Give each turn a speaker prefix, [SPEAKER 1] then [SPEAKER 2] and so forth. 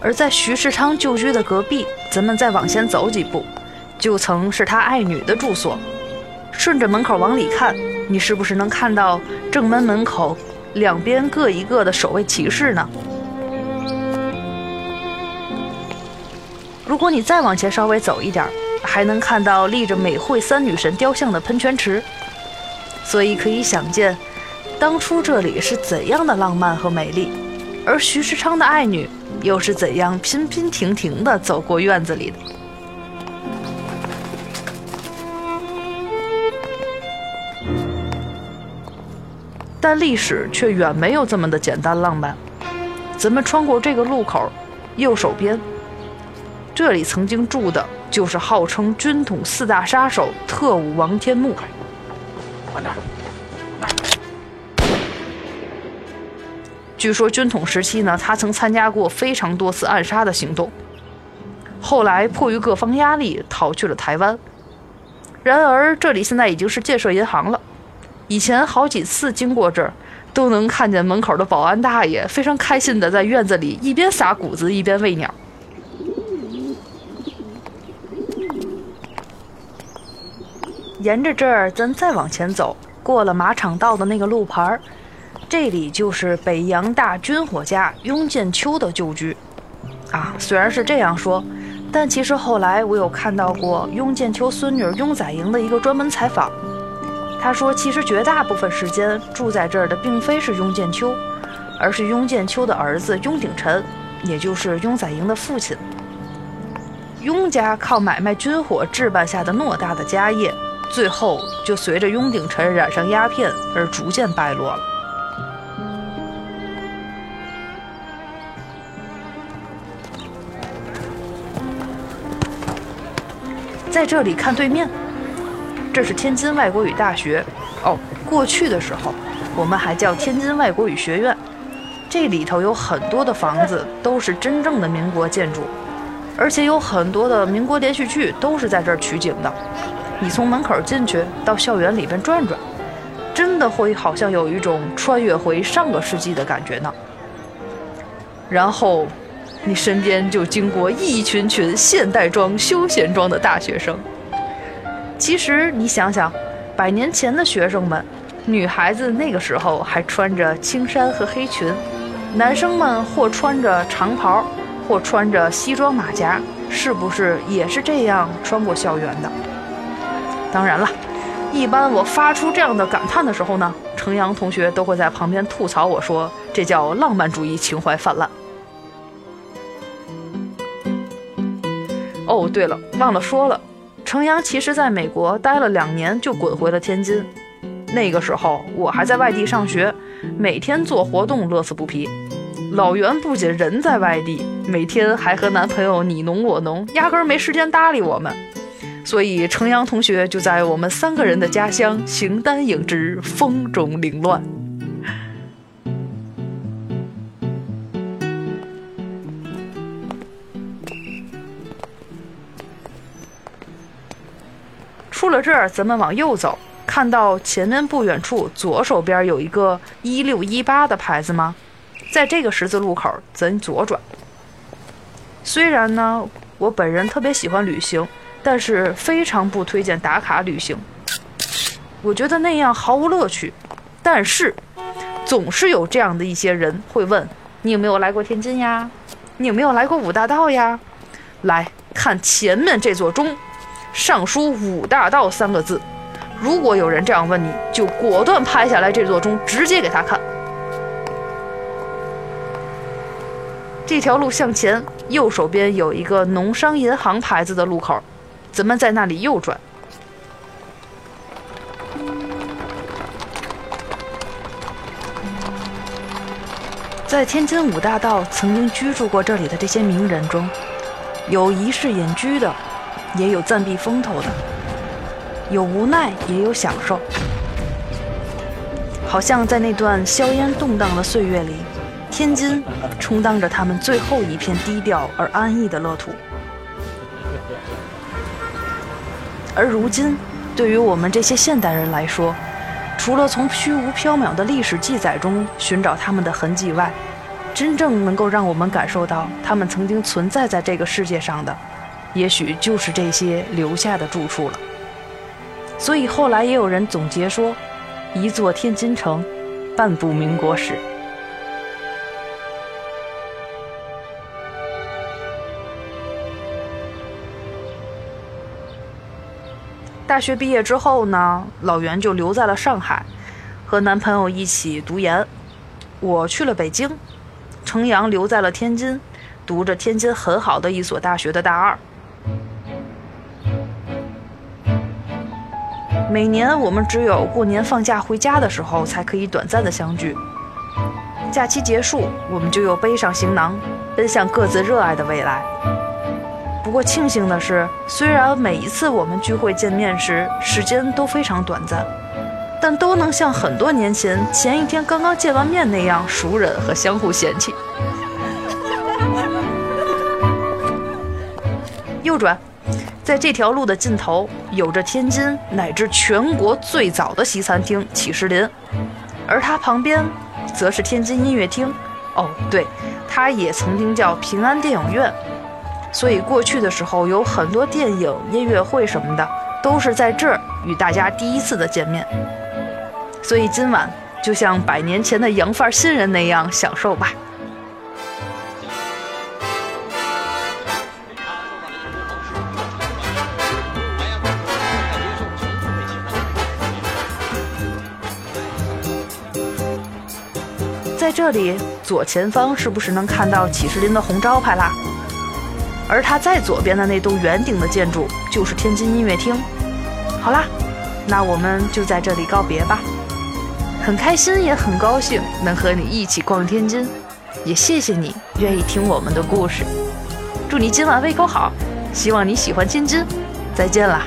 [SPEAKER 1] 而在徐世昌旧居的隔壁，咱们再往前走几步，就曾是他爱女的住所。顺着门口往里看，你是不是能看到正门门口两边各一个的守卫骑士呢？如果你再往前稍微走一点，还能看到立着美惠三女神雕像的喷泉池。所以可以想见，当初这里是怎样的浪漫和美丽，而徐世昌的爱女又是怎样拼拼停停地走过院子里的。但历史却远没有这么的简单浪漫。咱们穿过这个路口，右手边，这里曾经住的就是号称军统四大杀手特务王天木。据说军统时期呢，他曾参加过非常多次暗杀的行动。后来迫于各方压力，逃去了台湾。然而这里现在已经是建设银行了。以前好几次经过这儿，都能看见门口的保安大爷非常开心的在院子里一边撒谷子一边喂鸟。沿着这儿，咱再往前走，过了马场道的那个路牌儿，这里就是北洋大军火家雍建秋的旧居。啊，虽然是这样说，但其实后来我有看到过雍建秋孙女雍载莹的一个专门采访。他说，其实绝大部分时间住在这儿的并非是雍建秋，而是雍建秋的儿子雍鼎臣，也就是雍载莹的父亲。雍家靠买卖军火置办下的偌大的家业。最后就随着雍鼎臣染上鸦片而逐渐败落了。在这里看对面，这是天津外国语大学。哦，过去的时候我们还叫天津外国语学院。这里头有很多的房子都是真正的民国建筑，而且有很多的民国连续剧都是在这儿取景的。你从门口进去，到校园里边转转，真的会好像有一种穿越回上个世纪的感觉呢。然后，你身边就经过一群群现代装、休闲装的大学生。其实你想想，百年前的学生们，女孩子那个时候还穿着青衫和黑裙，男生们或穿着长袍，或穿着西装马甲，是不是也是这样穿过校园的？当然了，一般我发出这样的感叹的时候呢，程阳同学都会在旁边吐槽我说：“这叫浪漫主义情怀泛滥。”哦，对了，忘了说了，程阳其实在美国待了两年就滚回了天津。那个时候我还在外地上学，每天做活动乐此不疲。老袁不仅人在外地，每天还和男朋友你侬我侬，压根没时间搭理我们。所以，程阳同学就在我们三个人的家乡形单影只，风中凌乱。出了这儿，咱们往右走，看到前面不远处左手边有一个一六一八的牌子吗？在这个十字路口，咱左转。虽然呢，我本人特别喜欢旅行。但是非常不推荐打卡旅行，我觉得那样毫无乐趣。但是，总是有这样的一些人会问：你有没有来过天津呀？你有没有来过五大道呀？来看前面这座钟，上书“五大道”三个字。如果有人这样问你，就果断拍下来这座钟，直接给他看。这条路向前，右手边有一个农商银行牌子的路口。咱们在那里右转，在天津五大道曾经居住过这里的这些名人中，有一世隐居的，也有暂避风头的，有无奈，也有享受。好像在那段硝烟动荡的岁月里，天津充当着他们最后一片低调而安逸的乐土。而如今，对于我们这些现代人来说，除了从虚无缥缈的历史记载中寻找他们的痕迹外，真正能够让我们感受到他们曾经存在在这个世界上的，也许就是这些留下的住处了。所以后来也有人总结说：“一座天津城，半部民国史。”大学毕业之后呢，老袁就留在了上海，和男朋友一起读研。我去了北京，程阳留在了天津，读着天津很好的一所大学的大二。每年我们只有过年放假回家的时候才可以短暂的相聚。假期结束，我们就又背上行囊，奔向各自热爱的未来。不过庆幸的是，虽然每一次我们聚会见面时时间都非常短暂，但都能像很多年前前一天刚刚见完面那样熟稔和相互嫌弃。右转，在这条路的尽头，有着天津乃至全国最早的西餐厅启士林，而它旁边，则是天津音乐厅。哦，对，它也曾经叫平安电影院。所以过去的时候，有很多电影、音乐会什么的，都是在这儿与大家第一次的见面。所以今晚就像百年前的洋范新人那样享受吧。在这里左前方是不是能看到启士林的红招牌啦？而它再左边的那栋圆顶的建筑就是天津音乐厅。好啦，那我们就在这里告别吧。很开心，也很高兴能和你一起逛天津，也谢谢你愿意听我们的故事。祝你今晚胃口好，希望你喜欢天津。再见啦。